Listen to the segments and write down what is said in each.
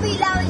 ¡Papi, la bicicleta!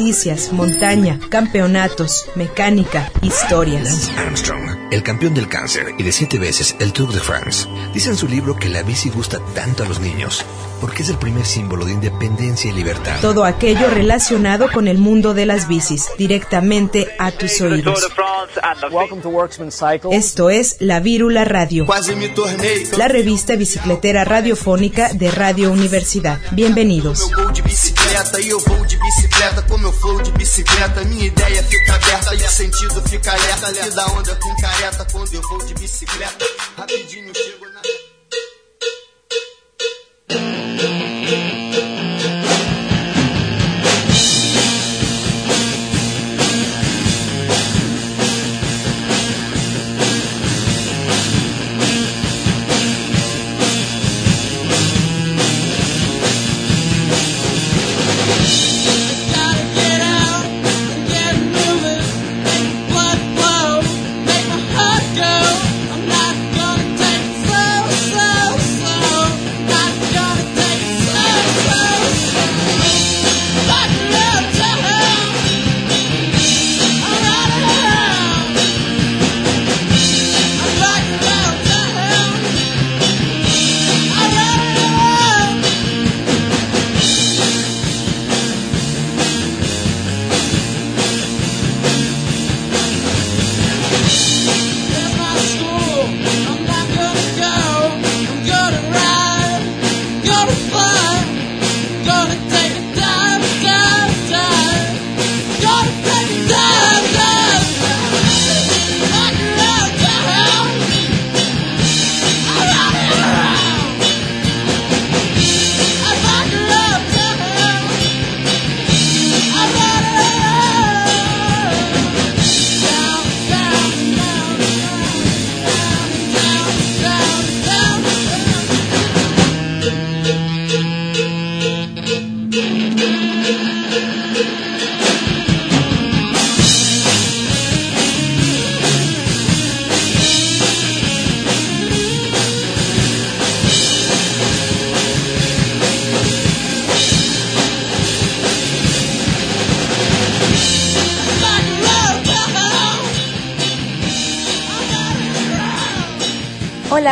montaña, campeonatos, mecánica, historias. Lance Armstrong, el campeón del cáncer y de siete veces el Tour de France, dice en su libro que la bici gusta tanto a los niños porque es el primer símbolo de independencia y libertad. Todo aquello relacionado con el mundo de las bicis, directamente a tus oídos. Welcome to Worksman Cycle. Esto es La Vírula Radio, la revista bicicletera radiofónica de Radio Universidad. Bienvenidos. Meu flow de bicicleta. Minha ideia fica aberta e o sentido fica alerta. E da onda com careta quando eu vou de bicicleta. Rapidinho chego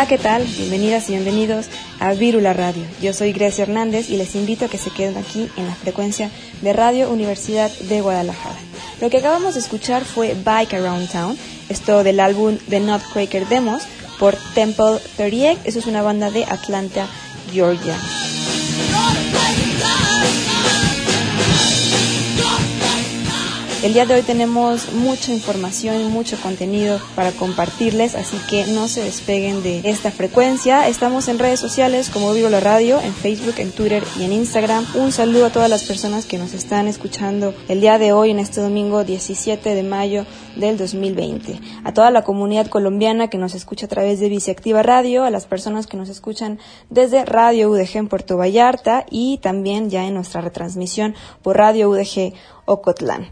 ¿qué tal? Bienvenidas y bienvenidos a Vírula Radio. Yo soy Grecia Hernández y les invito a que se queden aquí en la frecuencia de Radio Universidad de Guadalajara. Lo que acabamos de escuchar fue Bike Around Town, esto del álbum The Nutcracker Demos por Temple 38. Eso es una banda de Atlanta, Georgia. El día de hoy tenemos mucha información y mucho contenido para compartirles, así que no se despeguen de esta frecuencia. Estamos en redes sociales como Vivo la Radio, en Facebook, en Twitter y en Instagram. Un saludo a todas las personas que nos están escuchando el día de hoy, en este domingo 17 de mayo del 2020. A toda la comunidad colombiana que nos escucha a través de Biciactiva Radio, a las personas que nos escuchan desde Radio UDG en Puerto Vallarta y también ya en nuestra retransmisión por Radio UDG Ocotlán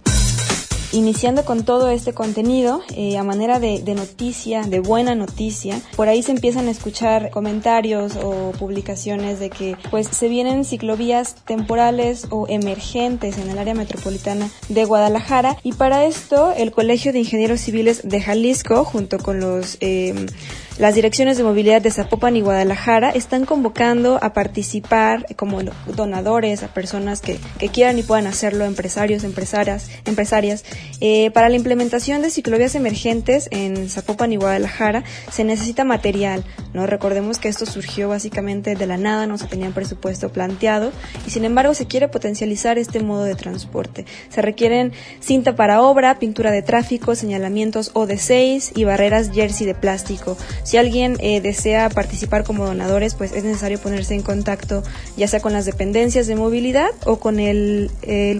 iniciando con todo este contenido, eh, a manera de, de, noticia, de buena noticia, por ahí se empiezan a escuchar comentarios o publicaciones de que pues se vienen ciclovías temporales o emergentes en el área metropolitana de Guadalajara. Y para esto el Colegio de Ingenieros Civiles de Jalisco junto con los eh, las direcciones de movilidad de Zapopan y Guadalajara están convocando a participar como donadores, a personas que, quieran y puedan hacerlo, empresarios, empresarias, empresarias. Eh, para la implementación de ciclovías emergentes en Zapopan y Guadalajara se necesita material. No recordemos que esto surgió básicamente de la nada, no se tenía presupuesto planteado y sin embargo se quiere potencializar este modo de transporte. Se requieren cinta para obra, pintura de tráfico, señalamientos OD6 y barreras jersey de plástico. Si alguien eh, desea participar como donadores, pues es necesario ponerse en contacto ya sea con las dependencias de movilidad o con el,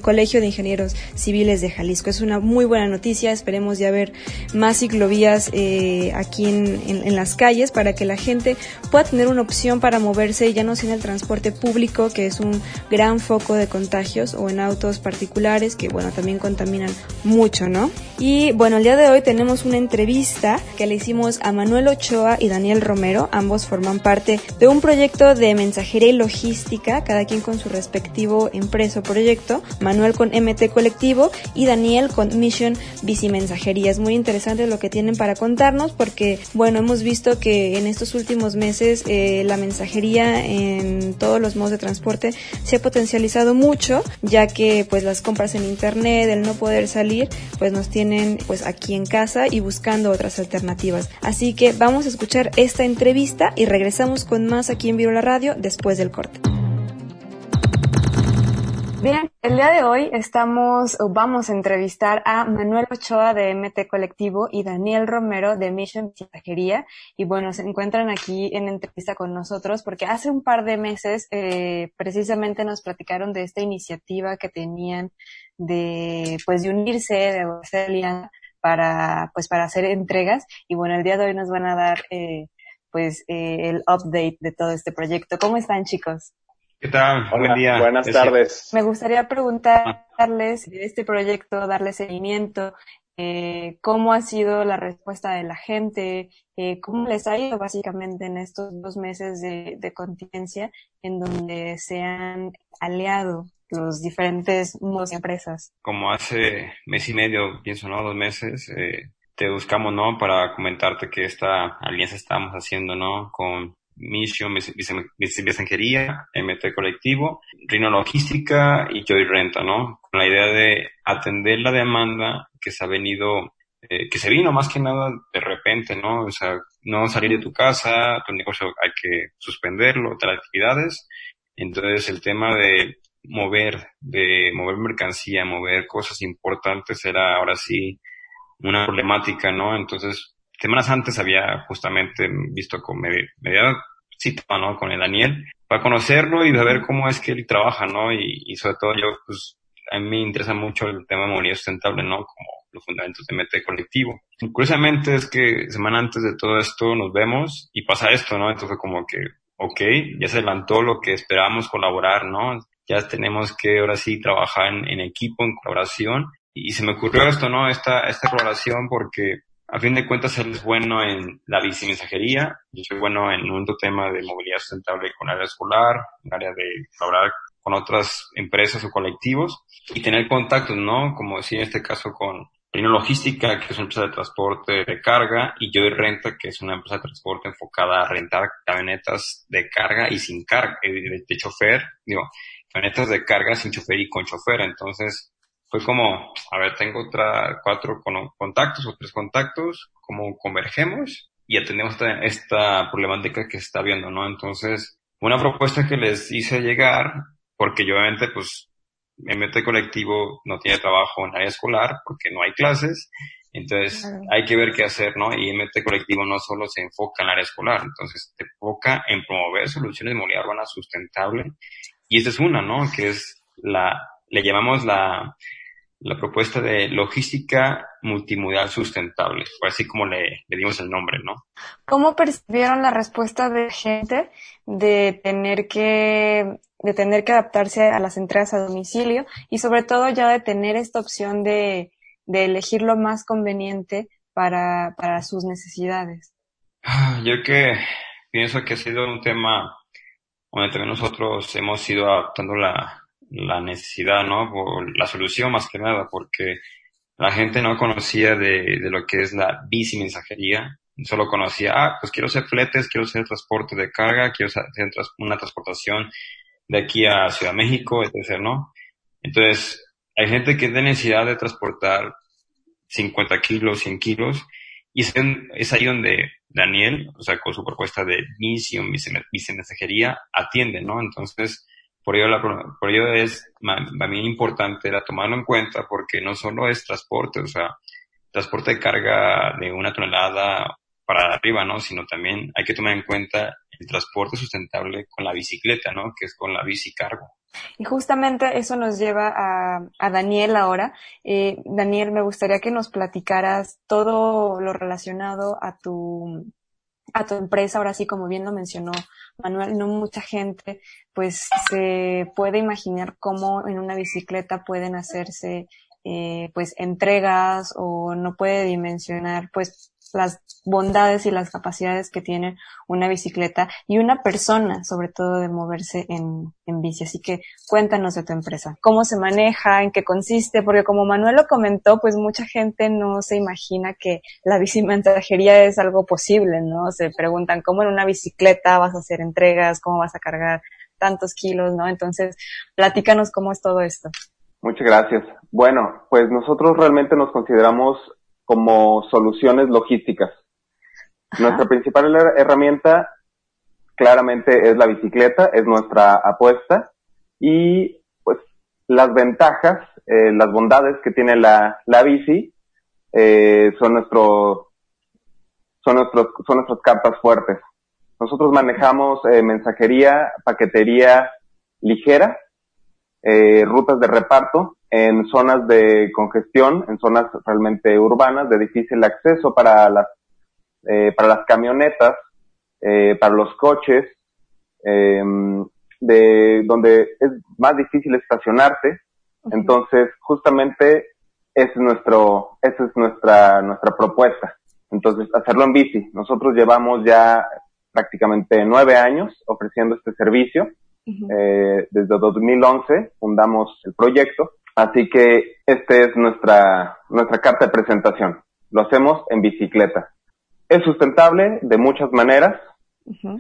Colegio de Ingenieros Civiles de Jalisco. Es una muy buena noticia, esperemos ya ver más ciclovías eh, aquí en, en, las calles para que la gente pueda tener una opción para moverse ya no en el transporte público, que es un gran foco de contagios, o en autos particulares, que bueno, también contaminan mucho, ¿no? Y bueno, el día de hoy tenemos una entrevista que le hicimos a Manuel Ochoa y Daniel Romero, ambos forman parte de un proyecto de mensajería y logística, cada quien con su respectivo empresa o proyecto, Manuel con MT Colectivo y Daniel con Mission Bici Mensajería. Es muy interesante lo que tienen para contarnos porque, bueno, hemos visto que en estos últimos meses eh, la mensajería en todos los modos de transporte se ha potencializado mucho, ya que pues las compras en internet, el no poder salir, pues nos tienen pues aquí en casa y buscando otras alternativas. Así que vamos escuchar esta entrevista y regresamos con más aquí en la Radio después del corte. Bien, el día de hoy estamos, o vamos a entrevistar a Manuel Ochoa de MT Colectivo y Daniel Romero de Mission Mensajería. Y bueno, se encuentran aquí en entrevista con nosotros porque hace un par de meses eh, precisamente nos platicaron de esta iniciativa que tenían de, pues, de unirse, de hacer para, pues, para hacer entregas. Y bueno, el día de hoy nos van a dar, eh, pues, eh, el update de todo este proyecto. ¿Cómo están, chicos? ¿Qué tal? Buen día. Buenas tardes. Me gustaría preguntarles de este proyecto, darle seguimiento, eh, cómo ha sido la respuesta de la gente, eh, cómo les ha ido básicamente en estos dos meses de, de contingencia en donde se han aliado los diferentes modos de empresas. Como hace mes y medio, pienso, ¿no? Dos meses, eh, te buscamos, ¿no? Para comentarte que esta alianza estamos haciendo, ¿no? Con Mission, Mensajería, MT Colectivo, Rino Logística y Joy Renta, ¿no? Con la idea de atender la demanda que se ha venido, eh, que se vino más que nada de repente, ¿no? O sea, no salir de tu casa, tu negocio hay que suspenderlo, otras actividades. Entonces el tema de mover, de mover mercancía, mover cosas importantes era ahora sí una problemática, ¿no? Entonces semanas antes había justamente visto con media, cita, ¿no? Con el Daniel, para conocerlo y ver cómo es que él trabaja, ¿no? Y, y sobre todo yo, pues, a mí me interesa mucho el tema de movilidad sustentable, ¿no? Como los fundamentos de MT colectivo. curiosamente es que semana antes de todo esto nos vemos y pasa esto, ¿no? Entonces como que, ok, ya se adelantó lo que esperábamos colaborar, ¿no? Ya tenemos que ahora sí trabajar en, en equipo, en colaboración. Y se me ocurrió esto, ¿no? Esta, esta colaboración porque a fin de cuentas, él es bueno en la bicimensajería, yo soy bueno en un tema de movilidad sustentable con área escolar, en área de colaborar con otras empresas o colectivos y tener contactos, ¿no? Como decía en este caso con Rino Logística, que es una empresa de transporte de carga, y Joy Renta, que es una empresa de transporte enfocada a rentar camionetas de carga y sin carga, eh, de, de chofer, digo, camionetas de carga sin chofer y con chofer. Entonces, fue como, a ver, tengo otra, cuatro contactos o tres contactos, como convergemos y atendemos esta, esta problemática que está viendo, ¿no? Entonces, una propuesta que les hice llegar, porque yo obviamente, pues, MT Colectivo no tiene trabajo en área escolar porque no hay clases, entonces hay que ver qué hacer, ¿no? Y MT Colectivo no solo se enfoca en área escolar, entonces se enfoca en promover soluciones de movilidad urbana sustentable y esta es una, ¿no? Que es la, le llamamos la, la propuesta de logística multimodal sustentable, fue así como le, le, dimos el nombre, ¿no? ¿Cómo percibieron la respuesta de gente de tener que de tener que adaptarse a las entregas a domicilio y sobre todo ya de tener esta opción de, de elegir lo más conveniente para, para sus necesidades? Ah, yo que pienso que ha sido un tema donde también nosotros hemos ido adaptando la, la necesidad, ¿no? Por la solución más que nada, porque la gente no conocía de, de lo que es la bici mensajería, solo conocía, ah, pues quiero hacer fletes, quiero hacer transporte de carga, quiero hacer una transportación de aquí a Ciudad México, etc., ¿no? Entonces, hay gente que tiene necesidad de transportar 50 kilos, 100 kilos, y es, ahí donde Daniel, o sea, con su propuesta de misión, bici mensajería, atiende, ¿no? Entonces, por ello, la, por ello es también importante la tomarlo en cuenta porque no solo es transporte, o sea, transporte de carga de una tonelada para arriba, ¿no? Sino también hay que tomar en cuenta el transporte sustentable con la bicicleta, ¿no? Que es con la bici cargo. Y justamente eso nos lleva a, a Daniel ahora. Eh, Daniel, me gustaría que nos platicaras todo lo relacionado a tu a tu empresa, ahora sí, como bien lo mencionó Manuel, no mucha gente pues se puede imaginar cómo en una bicicleta pueden hacerse eh, pues entregas o no puede dimensionar pues las bondades y las capacidades que tiene una bicicleta y una persona, sobre todo de moverse en, en bici. Así que cuéntanos de tu empresa, cómo se maneja, en qué consiste, porque como Manuel lo comentó, pues mucha gente no se imagina que la bicimensajería es algo posible, ¿no? Se preguntan cómo en una bicicleta vas a hacer entregas, cómo vas a cargar tantos kilos, ¿no? Entonces, platícanos cómo es todo esto. Muchas gracias. Bueno, pues nosotros realmente nos consideramos como soluciones logísticas. Nuestra principal herramienta claramente es la bicicleta, es nuestra apuesta y pues las ventajas, eh, las bondades que tiene la, la bici eh, son nuestro son nuestros son nuestras cartas fuertes. Nosotros manejamos eh, mensajería, paquetería ligera, eh, rutas de reparto en zonas de congestión, en zonas realmente urbanas de difícil acceso para las, eh, para las camionetas, eh, para los coches, em, de donde es más difícil estacionarte. Entonces, justamente es nuestro, esa es nuestra, nuestra propuesta. Entonces, hacerlo en bici. Nosotros llevamos ya prácticamente nueve años ofreciendo este servicio. Eh, desde 2011 fundamos el proyecto Así que esta es nuestra, nuestra carta de presentación. Lo hacemos en bicicleta. Es sustentable de muchas maneras.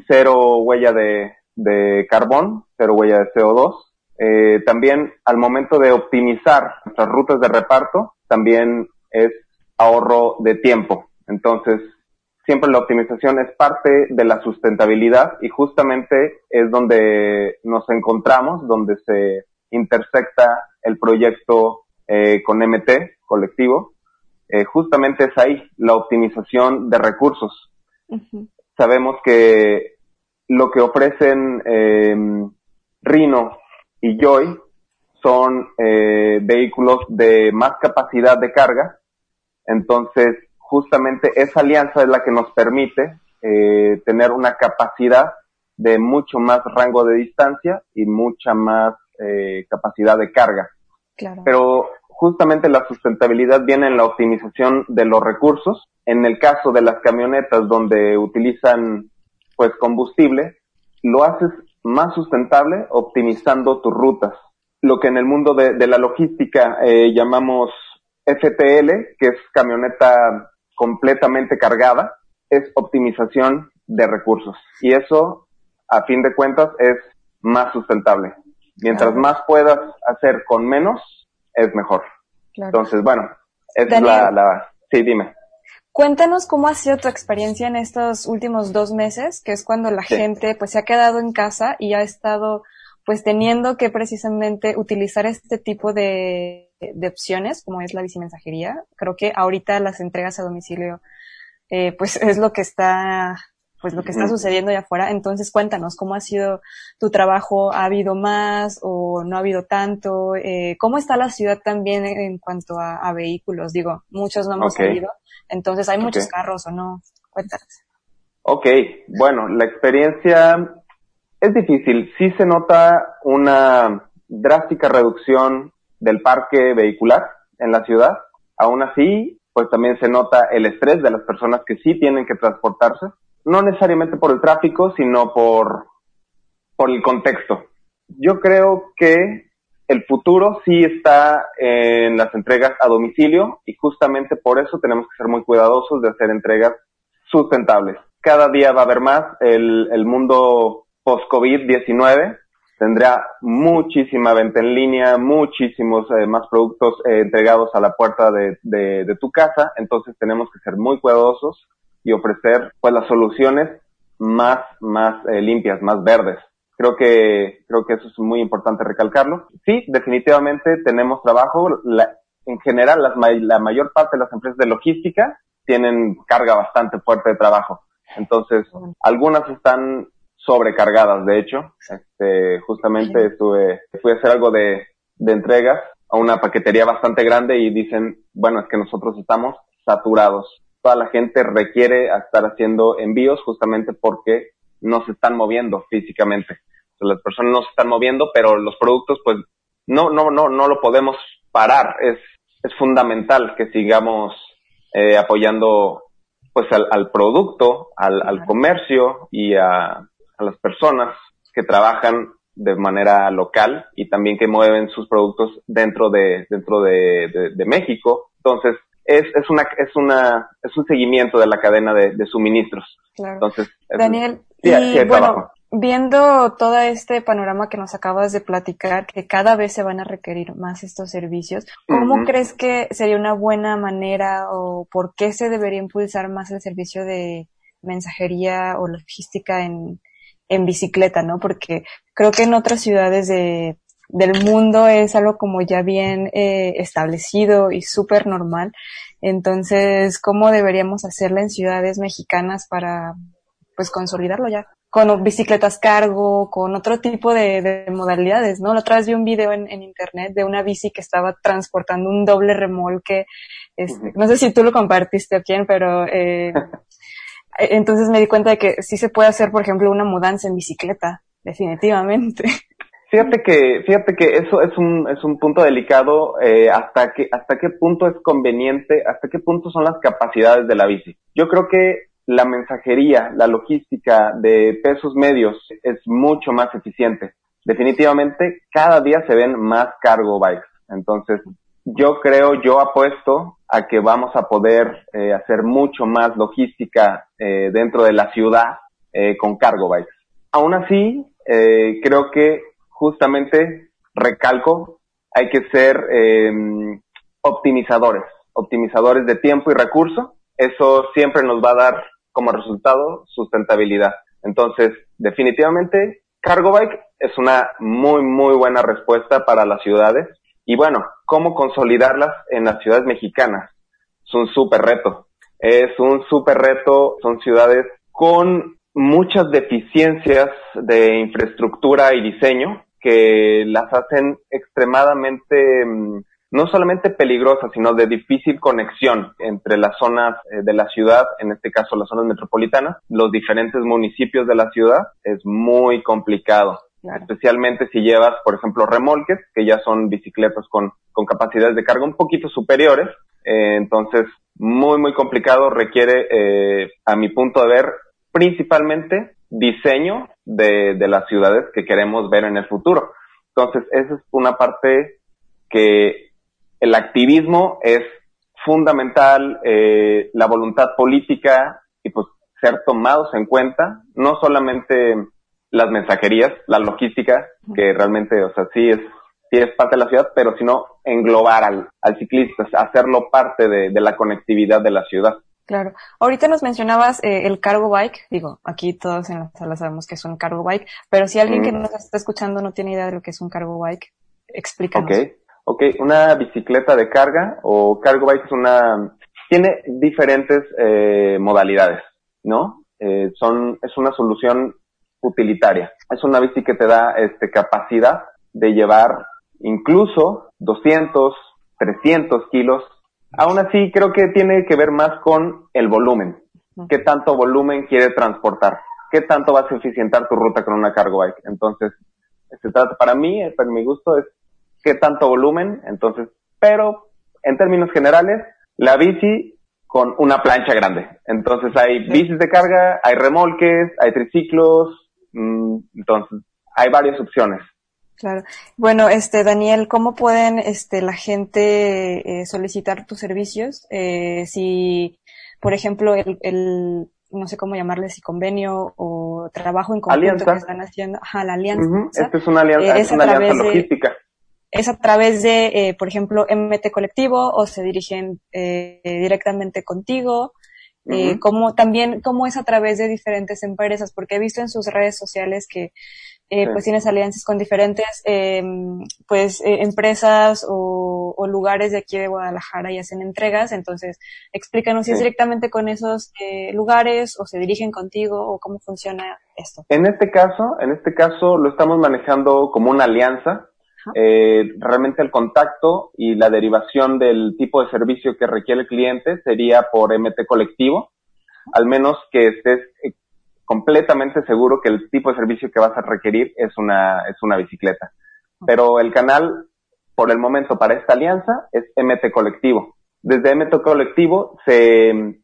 Cero huella de, de, carbón, cero huella de CO2. Eh, también al momento de optimizar nuestras rutas de reparto, también es ahorro de tiempo. Entonces, siempre la optimización es parte de la sustentabilidad y justamente es donde nos encontramos, donde se intersecta el proyecto eh, con MT colectivo, eh, justamente es ahí la optimización de recursos. Sabemos que lo que ofrecen eh, Rino y Joy son eh, vehículos de más capacidad de carga, entonces justamente esa alianza es la que nos permite eh, tener una capacidad de mucho más rango de distancia y mucha más eh, capacidad de carga. Pero justamente la sustentabilidad viene en la optimización de los recursos. En el caso de las camionetas donde utilizan pues combustible, lo haces más sustentable optimizando tus rutas. Lo que en el mundo de, la logística eh, llamamos FTL, que es camioneta completamente cargada, es optimización de recursos. Y eso, a fin de cuentas, es más sustentable. Mientras más puedas hacer con menos, es mejor. Entonces, bueno, es la, la... Sí, dime. Cuéntanos cómo ha sido tu experiencia en estos últimos dos meses, que es cuando la gente pues se ha quedado en casa y ha estado pues teniendo que precisamente utilizar este tipo de, de opciones, como es la bicimensajería. Creo que ahorita las entregas a domicilio eh, pues es lo que está pues lo que está sucediendo allá afuera. Entonces cuéntanos cómo ha sido tu trabajo, ¿ha habido más o no ha habido tanto? Eh, ¿Cómo está la ciudad también en cuanto a, vehículos? Digo, muchos no hemos salido, entonces hay muchos carros o no. Cuéntanos. Ok, bueno, la experiencia es difícil. Sí se nota una drástica reducción del parque vehicular en la ciudad. Aún así, pues también se nota el estrés de las personas que sí tienen que transportarse no necesariamente por el tráfico, sino por, por el contexto. Yo creo que el futuro sí está en las entregas a domicilio y justamente por eso tenemos que ser muy cuidadosos de hacer entregas sustentables. Cada día va a haber más. El, el mundo post-COVID-19 tendrá muchísima venta en línea, muchísimos eh, más productos eh, entregados a la puerta de, de, tu casa. Entonces tenemos que ser muy cuidadosos y ofrecer pues las soluciones más, más eh, limpias, más verdes. Creo que, creo que eso es muy importante recalcarlo. Sí, definitivamente tenemos trabajo. La, en general, las, la mayor parte de las empresas de logística tienen carga bastante fuerte de trabajo. Entonces, algunas están sobrecargadas, de hecho. Este, justamente estuve, fui a hacer algo de, de entregas a una paquetería bastante grande y dicen, bueno, es que nosotros estamos saturados. Toda la gente requiere estar haciendo envíos justamente porque no se están moviendo físicamente. las personas no se están moviendo, pero los productos, pues, no, no, no, no lo podemos parar. Es, es fundamental que sigamos eh, apoyando, pues, al, al producto, al, al comercio y a, a las personas que trabajan de manera local y también que mueven sus productos dentro de dentro de, de, México. Entonces, es, es una es una es un seguimiento de la cadena de, suministros. Claro. Entonces, Daniel, y bueno, viendo todo este panorama que nos acabas de platicar, que cada vez se van a requerir más estos servicios, ¿cómo crees que sería una buena manera o por qué se debería impulsar más el servicio de mensajería o logística en, en bicicleta, ¿no? Porque creo que en otras ciudades de, del mundo es algo como ya bien eh, establecido y súper normal. Entonces, ¿cómo deberíamos hacerla en ciudades mexicanas para, pues, consolidarlo ya? Con bicicletas cargo, con otro tipo de, de modalidades, ¿no? La otra vez vi un video en, en, internet de una bici que estaba transportando un doble remolque. Este, no sé si tú lo compartiste o quién, pero eh, entonces me di cuenta de que sí se puede hacer, por ejemplo, una mudanza en bicicleta, definitivamente. Fíjate que, fíjate que eso es un, es un punto delicado, eh, hasta que, hasta qué punto es conveniente, hasta qué punto son las capacidades de la bici. Yo creo que la mensajería, la logística de pesos medios es mucho más eficiente. Definitivamente, cada día se ven más cargo bikes. Entonces, yo creo, yo apuesto a que vamos a poder eh, hacer mucho más logística eh, dentro de la ciudad eh, con cargo bikes. Aún así, creo que justamente, recalco, hay que ser em, optimizadores, optimizadores de tiempo y recurso. Eso siempre nos va a dar como resultado sustentabilidad. Entonces, definitivamente, cargo bike es una muy, muy buena respuesta para las ciudades y bueno, ¿cómo consolidarlas en las ciudades mexicanas? Es un súper reto. Es un súper reto. Son ciudades con muchas deficiencias de infraestructura y diseño que las hacen extremadamente mm, no solamente peligrosas, sino de difícil conexión entre las zonas eh, de la ciudad, en este caso las zonas metropolitanas, los diferentes municipios de la ciudad, es muy complicado especialmente si llevas, por ejemplo, remolques, que ya son bicicletas con, con capacidades de carga un poquito superiores. Eh, entonces, muy, muy complicado, requiere, eh, a mi punto de ver, principalmente diseño de, de las ciudades que queremos ver en el futuro. Entonces, esa es una parte que el activismo es fundamental, eh, la voluntad política y pues ser tomados en cuenta, no solamente las mensajerías, la logística, que realmente, o sea, sí es, sí es parte de la ciudad, pero sino englobar al, al ciclista, hacerlo parte de, de, la conectividad de la ciudad. Claro. Ahorita nos mencionabas eh, el cargo bike. Digo, aquí todos en la sala sabemos que es un cargo bike, pero si alguien que nos está escuchando no tiene idea de lo que es un cargo bike, explícanos. Ok, ok. Una bicicleta de carga o cargo bike es una, tiene diferentes eh, modalidades, ¿no? Eh, son, es una solución utilitaria. Es una bici que te da este, capacidad de llevar incluso 200, 300 kilos. Aún así, creo que tiene que ver más con el volumen. ¿Qué tanto volumen quiere transportar? ¿Qué tanto vas a eficientar tu ruta con una cargo bike? Entonces, se trata, para mí, para mi gusto, es qué tanto volumen. Entonces, pero en términos generales, la bici con una plancha grande. Entonces hay bicis de carga, hay remolques, hay triciclos, entonces, hay varias opciones. Claro. Bueno, este Daniel, ¿cómo pueden este la gente eh, solicitar tus servicios? Eh, si, por ejemplo, el, el, no sé cómo llamarle, si convenio o trabajo en conjunto que están haciendo, ajá, la alianza. Esta es una alianza, es, una alianza logística. es a través de, eh, por ejemplo, MT Colectivo o se dirigen eh, directamente contigo eh, como también cómo es a través de diferentes empresas, porque he visto en sus redes sociales que eh, pues tienes alianzas con diferentes eh, pues eh, empresas o, o, lugares de aquí de Guadalajara y hacen entregas. Entonces, explícanos si es directamente con esos eh, lugares o se dirigen contigo o cómo funciona esto. En este caso, en este caso lo estamos manejando como una alianza. Eh, realmente el contacto y la derivación del tipo de servicio que requiere el cliente sería por MT colectivo, al menos que estés eh, completamente seguro que el tipo de servicio que vas a requerir es una, es una bicicleta. Pero el canal, por el momento, para esta alianza es MT Colectivo. Desde MT Colectivo se,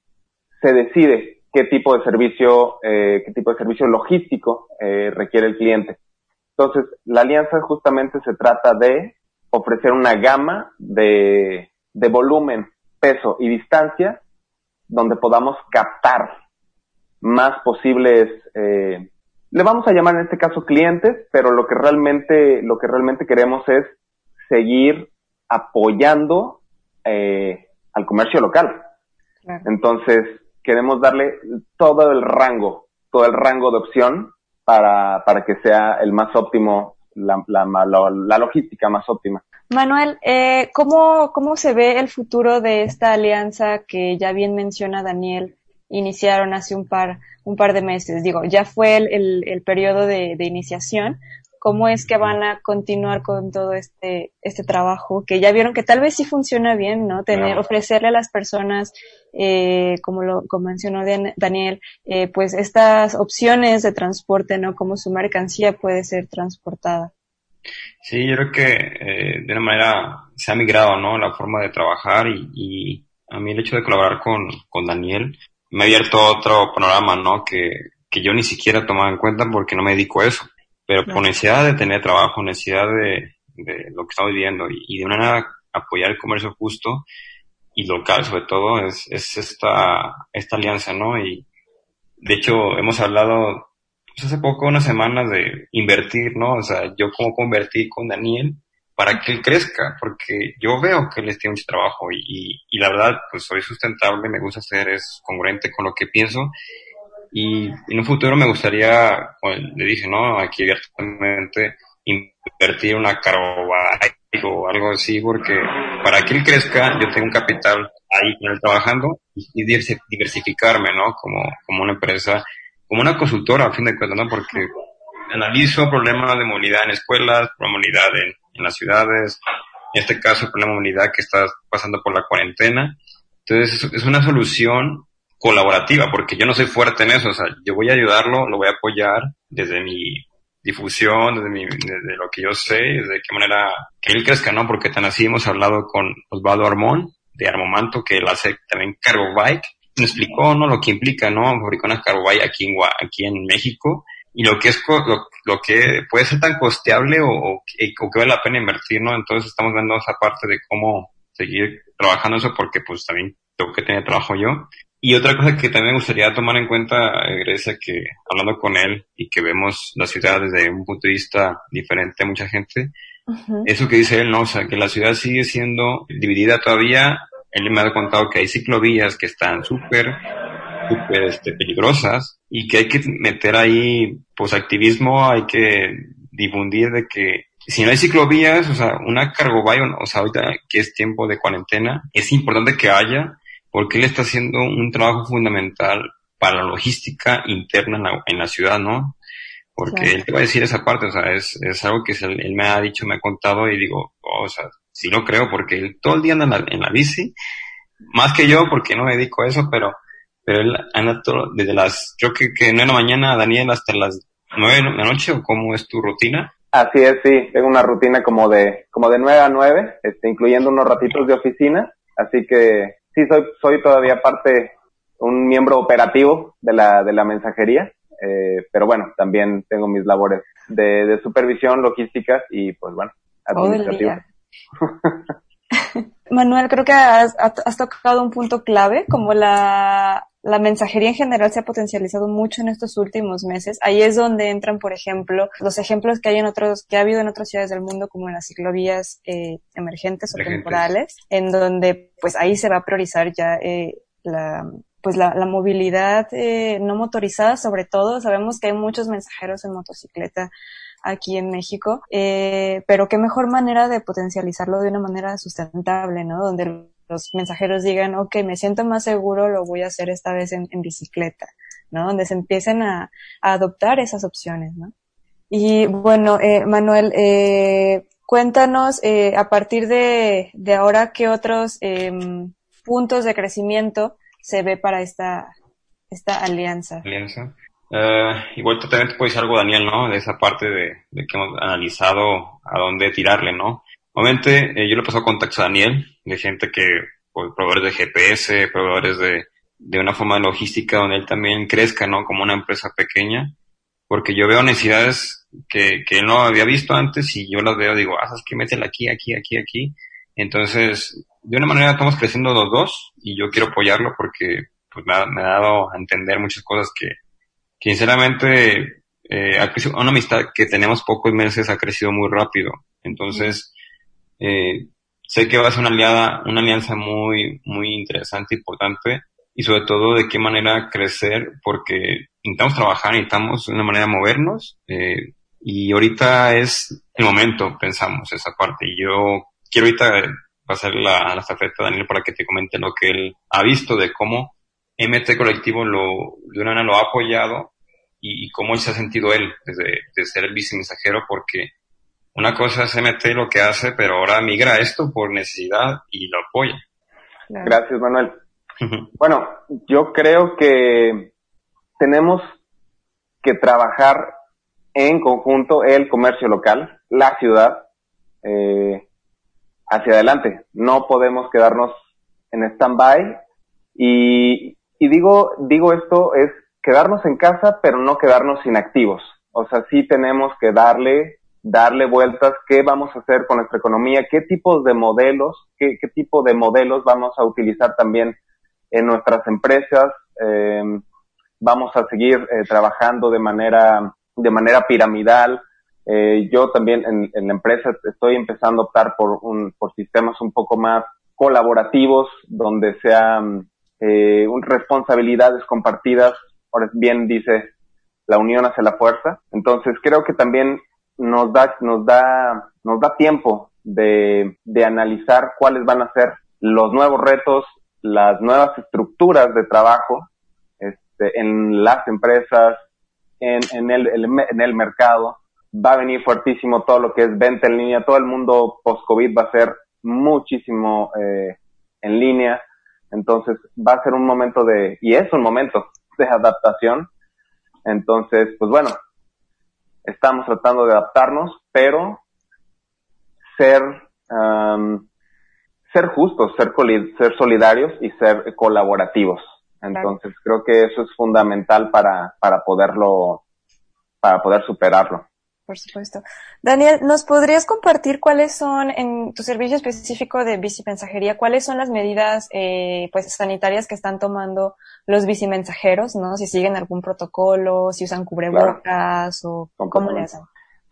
se decide qué tipo de servicio, eh, qué tipo de servicio logístico eh, requiere el cliente. Entonces, la alianza justamente se trata de ofrecer una gama de, de volumen, peso y distancia donde podamos captar más posibles, eh, le vamos a llamar en este caso clientes, pero lo que realmente, lo que realmente queremos es seguir apoyando eh, al comercio local. Entonces, queremos darle todo el rango, todo el rango de opción para, para que sea el más óptimo, la, la, la, logística más óptima. Manuel, eh, ¿cómo, ¿cómo se ve el futuro de esta alianza que ya bien menciona Daniel iniciaron hace un par, un par de meses. Digo, ya fue el, el, periodo de, de, iniciación. ¿Cómo es que van a continuar con todo este, este trabajo? Que ya vieron que tal vez sí funciona bien, ¿no? Tener, ofrecerle a las personas, eh, como lo como mencionó Daniel, eh, pues estas opciones de transporte, ¿no? Como su mercancía puede ser transportada. Sí, yo creo que eh, de una manera se ha migrado, ¿no? La forma de trabajar y, y a mí el hecho de colaborar con, con Daniel me ha abierto otro panorama, ¿no? Que, que yo ni siquiera tomaba en cuenta porque no me dedico a eso. Pero por necesidad de tener trabajo, necesidad de, de lo que estamos viviendo y, de una manera apoyar el comercio justo y local sobre todo es, es esta, esta alianza, ¿no? Y de hecho hemos hablado pues hace poco, unas semanas de invertir, ¿no? O sea, yo como convertí con Daniel para que él crezca, porque yo veo que él tiene mucho trabajo y, y, la verdad, pues soy sustentable, me gusta ser, es congruente con lo que pienso y en un futuro me gustaría, le dije, ¿no? Aquí abiertamente invertir una bike o algo así, porque para que él crezca, yo tengo un capital ahí con él trabajando y diversificarme, ¿no? Como, como una empresa, como una consultora, a fin de cuentas, ¿no? Porque analizo problemas de movilidad en escuelas, movilidad en en las ciudades, en este caso con la movilidad que está pasando por la cuarentena. Entonces es una solución colaborativa, porque yo no soy fuerte en eso, o sea, yo voy a ayudarlo, lo voy a apoyar desde mi difusión, desde, mi, desde lo que yo sé, desde qué manera que él crezca, ¿no? Porque tan así hemos hablado con Osvaldo Armón, de Armomanto, que él hace también cargo bike, me explicó, ¿no? Lo que implica, ¿no? Fabricar una cargo bike aquí en, aquí en México, y lo que es lo, lo que puede ser tan costeable o, o, que vale la pena invertir, ¿no? Entonces estamos viendo esa parte de cómo seguir trabajando eso porque pues también tengo que tener trabajo yo. Y otra cosa que también me gustaría tomar en cuenta, eh, Grecia, que hablando con él y que vemos la ciudad desde un punto de vista diferente a mucha gente, eso que dice él, ¿no? O sea, que la ciudad sigue siendo dividida todavía. Él me ha contado que hay ciclovías que están súper súper este, peligrosas y que hay que meter ahí pues activismo, hay que difundir de que si no hay ciclovías, o sea, una cargo o sea, ahorita que es tiempo de cuarentena, es importante que haya porque él está haciendo un trabajo fundamental para la logística interna en la, en la ciudad, ¿no? Porque él te va a decir esa parte, o sea, es, es algo que él, me ha dicho, me ha contado y digo, oh, o sea, sí lo creo porque él todo el día anda en la, en la bici, más que yo porque no me dedico a eso, pero pero él anda todo, desde las, creo que, que 9 de la mañana, Daniel, hasta las 9 de la noche, o cómo es tu rutina? Así es, sí, tengo una rutina como de, como de 9 a 9, este, incluyendo unos ratitos de oficina, así que sí, soy, soy todavía parte, un miembro operativo de la, de la mensajería, eh, pero bueno, también tengo mis labores de, de supervisión, logísticas y pues bueno, administrativa. Manuel, creo que has, has, tocado un punto clave, como la, la mensajería en general se ha potencializado mucho en estos últimos meses. Ahí es donde entran, por ejemplo, los ejemplos que hay en otros, que ha habido en otras ciudades del mundo, como en las ciclovías eh, emergentes o temporales, en donde, pues ahí se va a priorizar ya eh, la, pues la, la movilidad eh, no motorizada, sobre todo. Sabemos que hay muchos mensajeros en motocicleta aquí en México, eh, pero qué mejor manera de potencializarlo de una manera sustentable, ¿no? Donde los mensajeros digan, ok, me siento más seguro, lo voy a hacer esta vez en, bicicleta, ¿no? Donde se empiecen a, adoptar esas opciones, ¿no? Y bueno, eh, Manuel, eh, cuéntanos eh, a partir de, ahora qué otros em, puntos de crecimiento se ve para esta, esta. Alianza. Uh, igual también te puede decir algo, Daniel, ¿no? De esa parte de, de, que hemos analizado a dónde tirarle, ¿no? Obviamente, eh, yo le he pasado a Daniel, de gente que, pues, proveedores de GPS, proveedores de, de una forma de logística donde él también crezca, ¿no? Como una empresa pequeña, porque yo veo necesidades que, que él no había visto antes y yo las veo, digo, ah, sabes que métela aquí, aquí, aquí, aquí. Entonces, de una manera estamos creciendo los dos y yo quiero apoyarlo porque, pues, me ha dado a entender muchas cosas que, sinceramente, eh, una amistad que tenemos pocos meses ha crecido muy rápido. Entonces, eh, sé que va a ser una aliada, una alianza muy, muy interesante, importante, y sobre todo de qué manera crecer, porque intentamos trabajar, necesitamos de una manera movernos, eh, y ahorita es el momento, pensamos, esa parte. Y yo quiero ahorita pasar la, la estafeta a Daniel para que te comente lo que él ha visto de cómo MT Colectivo lo, de una manera lo ha apoyado y, cómo se ha sentido él desde, de ser el vicemensajero, porque una cosa es MT lo que hace, pero ahora migra esto por necesidad y lo apoya. Gracias, Manuel. bueno, yo creo que tenemos que trabajar en conjunto el comercio local, la ciudad, eh, hacia adelante. No podemos quedarnos en stand-by y, y digo, digo esto es quedarnos en casa, pero no quedarnos inactivos. O sea, sí tenemos que darle, darle vueltas, qué vamos a hacer con nuestra economía, qué tipos de modelos, qué, qué tipo de modelos vamos a utilizar también en nuestras empresas. Eh, vamos a seguir eh, trabajando de manera, de manera piramidal. Eh, yo también en, en, la empresa estoy empezando a optar por, un, por sistemas un poco más colaborativos, donde sean eh, responsabilidades compartidas ahora bien dice la unión hace la fuerza. Entonces creo que también nos da, nos da, nos da tiempo de, de analizar cuáles van a ser los nuevos retos, las nuevas estructuras de trabajo este, en las empresas, en, en, el, en el mercado. Va a venir fuertísimo todo lo que es venta en línea. Todo el mundo post-COVID va a ser muchísimo eh, en línea. Entonces va a ser un momento de, y es un momento de adaptación. Entonces, pues bueno, estamos tratando de adaptarnos, pero ser, ser justos, ser, ser solidarios y ser colaborativos. Entonces, creo que eso es fundamental para, para poderlo, para poder superarlo. Por supuesto. Daniel, ¿nos podrías compartir cuáles son, en tu servicio específico de bicimensajería, cuáles son las medidas eh, pues sanitarias que están tomando los bicimensajeros, ¿no? Si siguen algún protocolo, si usan cubrebocas o cómo le hacen.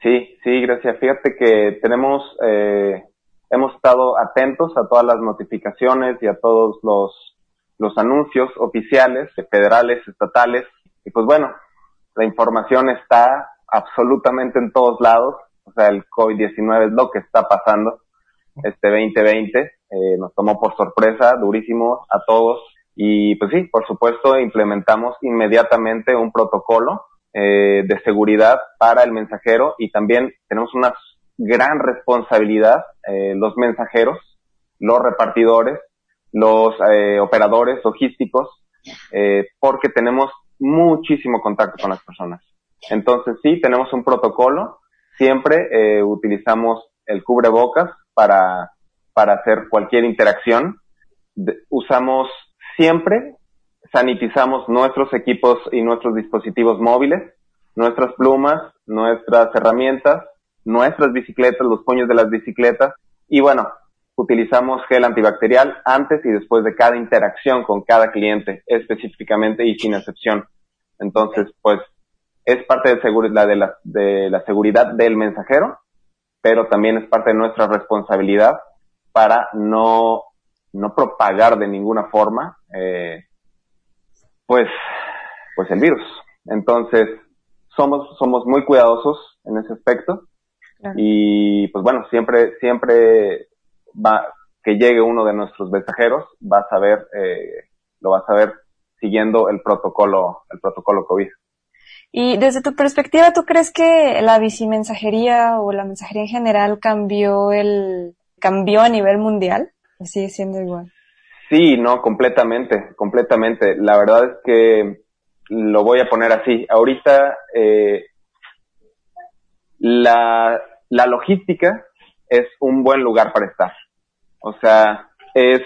Sí, sí, gracias. Fíjate que tenemos, eh, hemos estado atentos a todas las notificaciones y a todos los, los anuncios oficiales, federales, estatales. Y pues bueno, la información está absolutamente en todos lados. O sea, el COVID-19 es lo que está pasando. Este 2020 eh, nos tomó por sorpresa, durísimo a todos. Y pues sí, por supuesto, implementamos inmediatamente un protocolo eh, de seguridad para el mensajero y también tenemos una gran responsabilidad, eh, los mensajeros, los repartidores, los eh, operadores logísticos, eh, porque tenemos muchísimo contacto con las personas. Entonces sí, tenemos un protocolo. Siempre eh, utilizamos el cubrebocas para, para hacer cualquier interacción. usamos siempre, sanitizamos nuestros equipos y nuestros dispositivos móviles, nuestras plumas, nuestras herramientas, nuestras bicicletas, los puños de las bicicletas. Y bueno, utilizamos gel antibacterial antes y después de cada interacción con cada cliente específicamente y sin excepción. Entonces, pues es parte de, seguridad, de, la, de la seguridad del mensajero, pero también es parte de nuestra responsabilidad para no, no propagar de ninguna forma, eh, pues, pues el virus. Entonces, somos, somos muy cuidadosos en ese aspecto. Y pues bueno, siempre, siempre va, que llegue uno de nuestros mensajeros, vas a ver, eh, lo vas a ver siguiendo el protocolo, el protocolo COVID. Y desde tu perspectiva, ¿tú crees que la bicimensajería o la mensajería en general cambió el, cambió a nivel mundial? ¿O sigue siendo igual? Sí, no, completamente, completamente. La verdad es que lo voy a poner así. Ahorita, eh, la, la logística es un buen lugar para estar. O sea, es,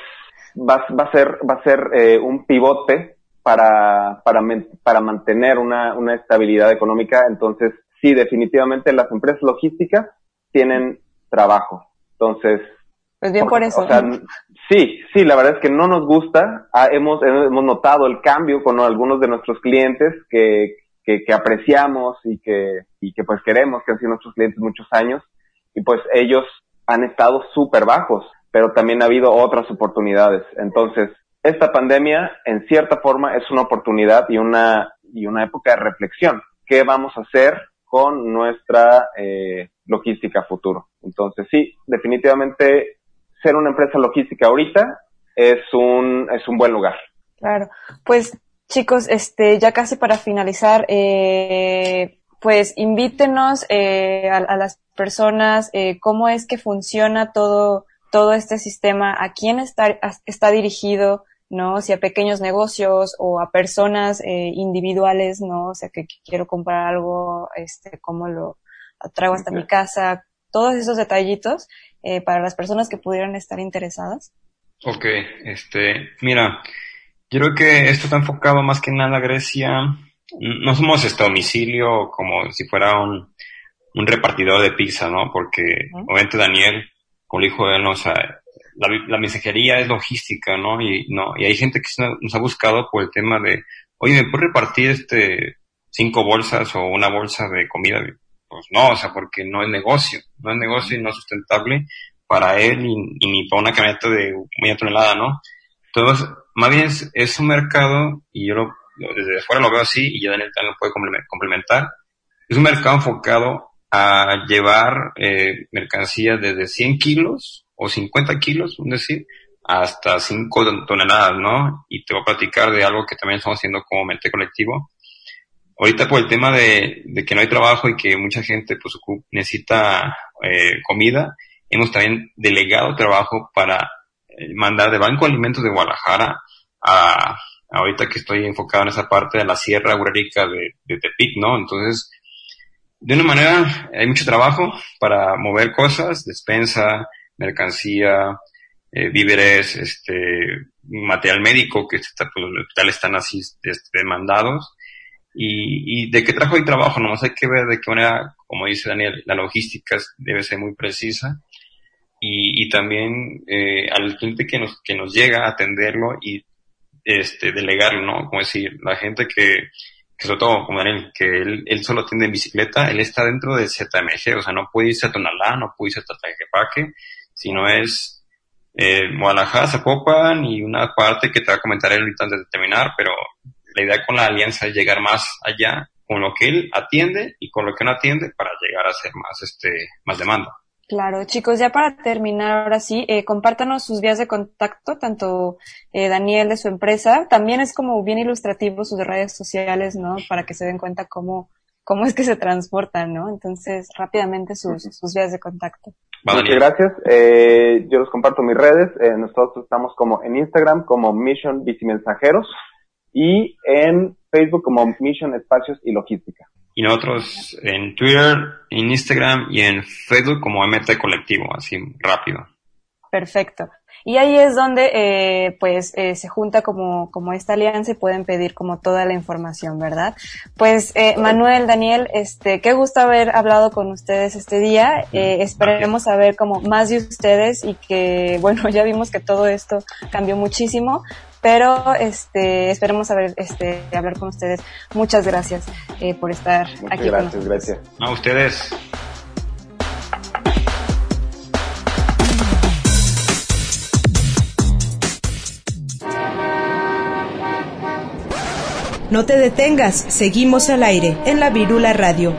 va, va a ser, va a ser eh, un pivote para, para, para mantener una, una estabilidad económica. Entonces, sí, definitivamente las empresas logísticas tienen trabajo. Entonces, pues bien por eso. O sea, sí, sí, la verdad es que no nos gusta. Ah, hemos, hemos notado el cambio con algunos de nuestros clientes que, que, que apreciamos y que, y que pues queremos, que han sido nuestros clientes muchos años. Y pues ellos han estado súper bajos pero también ha habido otras oportunidades. Entonces, esta pandemia, en cierta forma, es una oportunidad y una, y una época de reflexión. ¿Qué vamos a hacer con nuestra eh, logística futuro? Entonces, sí, definitivamente ser una empresa logística ahorita es un, es un buen lugar. Claro. Pues, chicos, este, ya casi para finalizar, eh, pues invítenos eh, a, a, las personas eh, cómo es que funciona todo todo este sistema, a quién está, está dirigido, ¿no? Si a pequeños negocios o a personas eh, individuales, ¿no? O sea, que, quiero comprar algo, este, cómo lo traigo hasta mi casa, todos esos detallitos eh, para las personas que pudieran estar interesadas. Ok, este, mira, yo creo que esto está enfocado más que nada a Grecia. No somos este domicilio como si fuera un, un repartidor de pizza, ¿no? Porque obviamente Daniel como dijo él, o sea, la, mensajería es logística, ¿no? Y, no, y hay gente que nos ha buscado por el tema de, oye, ¿me puedes repartir este cinco bolsas o una bolsa de comida? Pues no, o sea, porque no es negocio, no es negocio y no es sustentable para él y, ni para una camioneta de media tonelada, ¿no? Entonces, más bien es, un mercado, y yo desde fuera lo veo así, y ya Daniel también lo puede complementar, es un mercado enfocado a llevar eh, mercancía desde 100 kilos o 50 kilos, un decir, hasta 5 toneladas, ¿no? Y te voy a platicar de algo que también estamos haciendo como mente colectivo. Ahorita por el tema de, de que no hay trabajo y que mucha gente pues necesita eh, comida, hemos también delegado trabajo para eh, mandar de Banco Alimentos de Guadalajara a, ahorita que estoy enfocado en esa parte de la Sierra Urérica de, de Tepic, ¿no? Entonces, de una manera, hay mucho trabajo para mover cosas, despensa, mercancía, eh, víveres, este, material médico, que está, pues, los hospitales están así este, demandados. Y, y de qué trabajo hay trabajo, nomás hay que ver de qué manera, como dice Daniel, la logística debe ser muy precisa. Y, y también eh, al cliente que nos, que nos llega a atenderlo y este, delegarlo, ¿no? Como decir, la gente que, que sobre todo como Daniel, que él, él solo atiende en bicicleta, él está dentro de ZMG, o sea, no puede irse a Tonalá, no puede irse a Tatajepaque, sino es eh, Guadalajara, Zapopan y una parte que te va a comentar él ahorita antes de terminar, pero la idea con la alianza es llegar más allá con lo que él atiende y con lo que no atiende para llegar a ser más, este, más demanda. Claro, chicos, ya para terminar ahora sí, eh, compártanos sus vías de contacto, tanto eh, Daniel de su empresa, también es como bien ilustrativo sus redes sociales, ¿no? Para que se den cuenta cómo, cómo es que se transportan, ¿no? Entonces, rápidamente sus, sus vías de contacto. Muchas gracias. Eh, yo les comparto mis redes. Eh, nosotros estamos como en Instagram como Mission Bicimensajeros y en Facebook como Mission Espacios y Logística y nosotros en Twitter, en Instagram y en Facebook como MT Colectivo, así rápido. Perfecto. Y ahí es donde eh, pues eh, se junta como, como esta alianza y pueden pedir como toda la información, ¿verdad? Pues eh, Manuel, Daniel, este, qué gusto haber hablado con ustedes este día. Eh, esperemos saber como más de ustedes y que, bueno, ya vimos que todo esto cambió muchísimo, pero este esperemos saber este hablar con ustedes. Muchas gracias eh, por estar Muchas aquí. Gracias, gracias. A ustedes. No te detengas, seguimos al aire en la Virula Radio.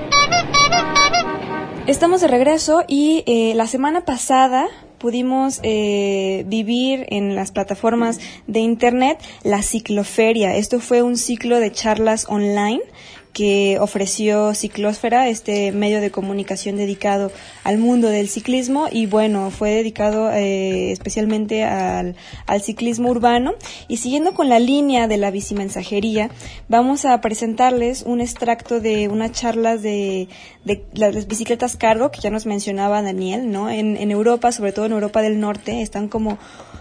Estamos de regreso y eh, la semana pasada pudimos eh, vivir en las plataformas de Internet la cicloferia. Esto fue un ciclo de charlas online que ofreció Ciclósfera, este medio de comunicación dedicado al mundo del ciclismo y bueno, fue dedicado eh, especialmente al, ciclismo urbano. Y siguiendo con la línea de la bicimensajería, vamos a presentarles un extracto de unas charlas de, de las bicicletas cargo que ya nos mencionaba Daniel, ¿no? En, en Europa, sobre todo en Europa del Norte, están como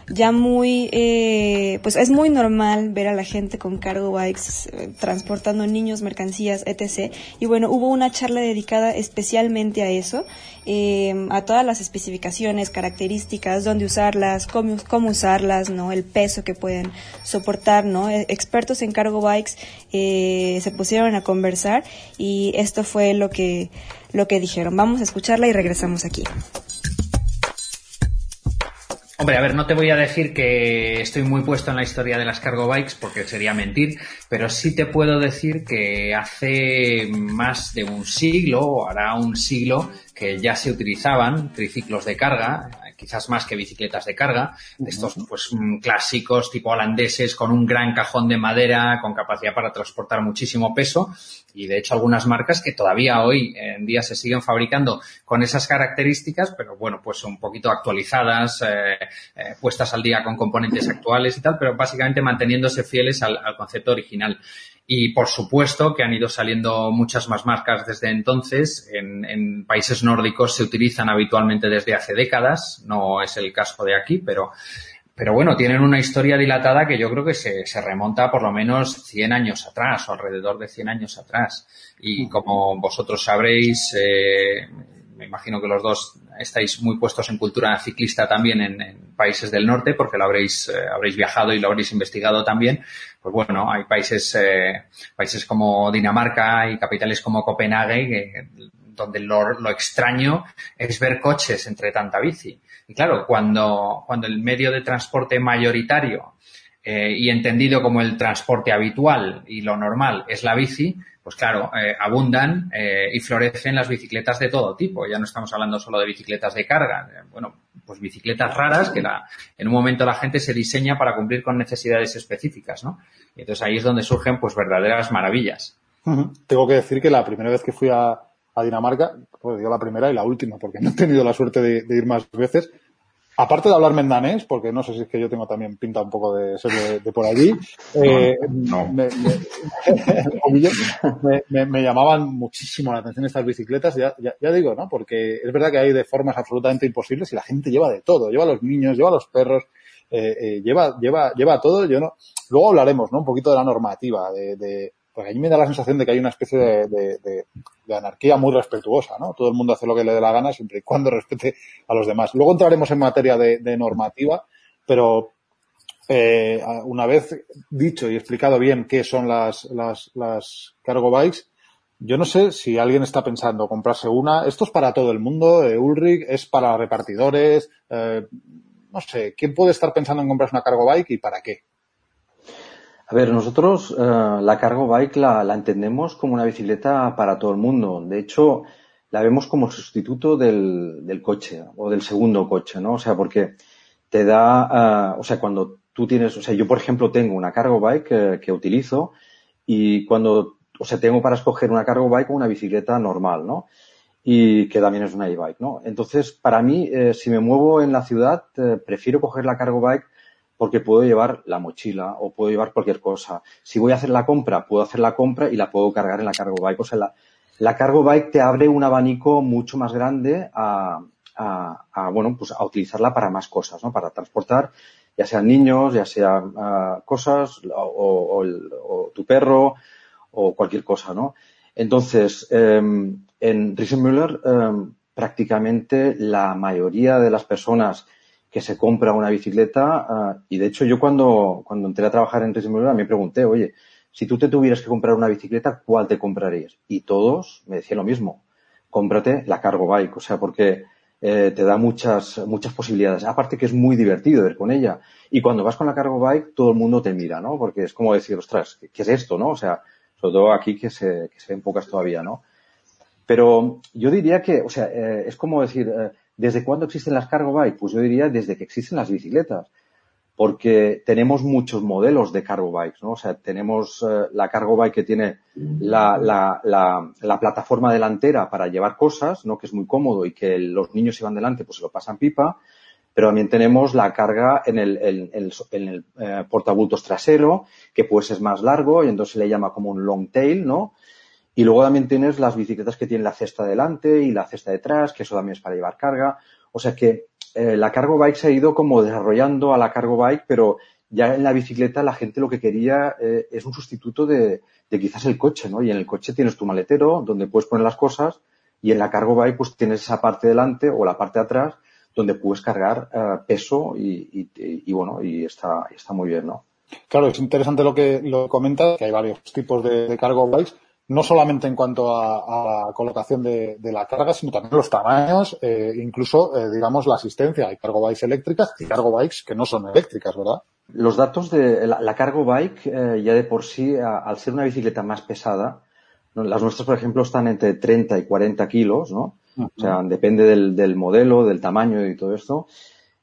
ya muy, eh, pues es muy normal ver a la gente con cargo bikes eh, transportando niños, mercancías, etc. Y bueno, hubo una charla dedicada especialmente a eso, eh, a todas las especificaciones, características, dónde usarlas, cómo, cómo usarlas, ¿no? El peso que pueden soportar, ¿no? Eh, expertos en cargo bikes eh, se pusieron a conversar y esto fue lo que, lo que dijeron. Vamos a escucharla y regresamos aquí. Hombre, a ver, no te voy a decir que estoy muy puesto en la historia de las cargo bikes porque sería mentir, pero sí te puedo decir que hace más de un siglo, o hará un siglo, que ya se utilizaban triciclos de carga, quizás más que bicicletas de carga, de estos pues mm, clásicos tipo holandeses con un gran cajón de madera, con capacidad para transportar muchísimo peso y de hecho algunas marcas que todavía hoy en día se siguen fabricando con esas características, pero bueno, pues un poquito actualizadas, eh, eh, puestas al día con componentes actuales y tal, pero básicamente manteniéndose fieles al, al concepto original. Y por supuesto que han ido saliendo muchas más marcas desde entonces. En, en, países nórdicos se utilizan habitualmente desde hace décadas. No es el caso de aquí, pero, pero bueno, tienen una historia dilatada que yo creo que se, se remonta por lo menos 100 años atrás o alrededor de 100 años atrás. Y como vosotros sabréis, eh, me imagino que los dos estáis muy puestos en cultura ciclista también en, países del norte, porque lo habréis, eh, habréis viajado y lo habréis investigado también. Pues bueno, hay países, eh, países como Dinamarca y capitales como Copenhague, donde lo, lo, extraño es ver coches entre tanta bici. Y claro, cuando, cuando el medio de transporte mayoritario eh, y entendido como el transporte habitual y lo normal es la bici, pues claro, eh, abundan eh, y florecen las bicicletas de todo tipo. Ya no estamos hablando solo de bicicletas de carga. Bueno, pues bicicletas raras que en un momento la gente se diseña para cumplir con necesidades específicas, ¿no? Y entonces ahí es donde surgen pues verdaderas maravillas. Tengo que decir que la primera vez que fui a, Dinamarca, pues digo la primera y la última, porque no he tenido la suerte de ir más veces, aparte de hablarme en danés, porque no sé si es que yo tengo también pinta un poco de ser de, de por allí, eh, no. Me, me, me, me, llamaban muchísimo la atención estas bicicletas, ya, ya, ya, digo, ¿no? Porque es verdad que hay de formas absolutamente imposibles y la gente lleva de todo, lleva a los niños, lleva a los perros, eh, eh, lleva, lleva, lleva todo, yo no, luego hablaremos, ¿no? Un poquito de la normativa, de, de pues a mí me da la sensación de que hay una especie de, de, de, de, anarquía muy respetuosa, ¿no? Todo el mundo hace lo que le dé la gana siempre y cuando respete a los demás. Luego entraremos en materia de, normativa, pero eh, una vez dicho y explicado bien qué son las, las, las cargo bikes, yo no sé si alguien está pensando comprarse una. Esto es para todo el mundo. Eh, Ulrich es para repartidores. Eh, no sé, ¿quién puede estar pensando en comprarse una cargo bike y para qué? A ver, nosotros uh, la cargo bike la, la, entendemos como una bicicleta para todo el mundo. De hecho, la vemos como sustituto del, del coche o del segundo coche, ¿no? O sea, porque te da, uh, o sea, cuando tú tienes, o sea, yo por ejemplo tengo una cargo bike que, que utilizo y cuando, o sea, tengo para escoger una cargo bike o una bicicleta normal, ¿no? Y que también es una e-bike, ¿no? Entonces, para mí, eh, si me muevo en la ciudad, eh, prefiero coger la cargo bike porque puedo llevar la mochila o puedo llevar cualquier cosa. Si voy a hacer la compra, puedo hacer la compra y la puedo cargar en la cargo bike. O sea, la, cargo bike te abre un abanico mucho más grande a, a, bueno, pues a utilizarla para más cosas, ¿no? Para transportar, ya sean niños, ya sean uh, cosas, o, tu perro, o cualquier cosa, ¿no? Entonces, eh, en Riesenmüller, eh, prácticamente la mayoría de las personas que se compra una bicicleta uh, y de hecho yo cuando, cuando entré a trabajar en Racing me pregunté, oye, si tú te tuvieras que comprar una bicicleta, ¿cuál te comprarías? Y todos me decían lo mismo, cómprate la cargo bike, o sea, porque eh, te da muchas, muchas posibilidades. Aparte que es muy divertido ir con ella. Y cuando vas con la cargo bike, todo el mundo te mira, ¿no? Porque es como decir, ostras, ¿qué, es esto, no? O sea, sobre todo aquí que se, que se ven pocas todavía, ¿no? Pero yo diría que, o sea, eh, es como decir, eh, ¿desde cuándo existen las cargo bike? Pues yo diría desde que existen las bicicletas porque tenemos muchos modelos de cargo bikes, ¿no? O sea, tenemos eh, la cargo bike que tiene la, la, la, plataforma delantera para llevar cosas, ¿no? Que es muy cómodo y que los niños si van delante pues se lo pasan pipa, pero también tenemos la carga en el, en, el eh, portabultos trasero, que pues es más largo y entonces se le llama como un long tail, ¿no? Y luego también tienes las bicicletas que tienen la cesta delante y la cesta detrás, que eso también es para llevar carga. O sea que eh, la cargo bike se ha ido como desarrollando a la cargo bike, pero ya en la bicicleta la gente lo que quería eh, es un sustituto de, quizás el coche, ¿no? Y en el coche tienes tu maletero donde puedes poner las cosas y en la cargo bike pues tienes esa parte delante o la parte de atrás donde puedes cargar eh, peso y, bueno, y está, está muy bien, ¿no? Claro, es interesante lo que lo comenta, que hay varios tipos de, de cargo bikes no solamente en cuanto a, la colocación de, la carga, sino también los tamaños, eh, incluso, eh, digamos, la asistencia. Hay cargo bikes eléctricas y cargo bikes que no son eléctricas, ¿verdad? Los datos de la, cargo bike, eh, ya de por sí, al ser una bicicleta más pesada, las nuestras, por ejemplo, están entre 30 y 40 kilos, ¿no? O sea, depende del, modelo, del tamaño y todo esto.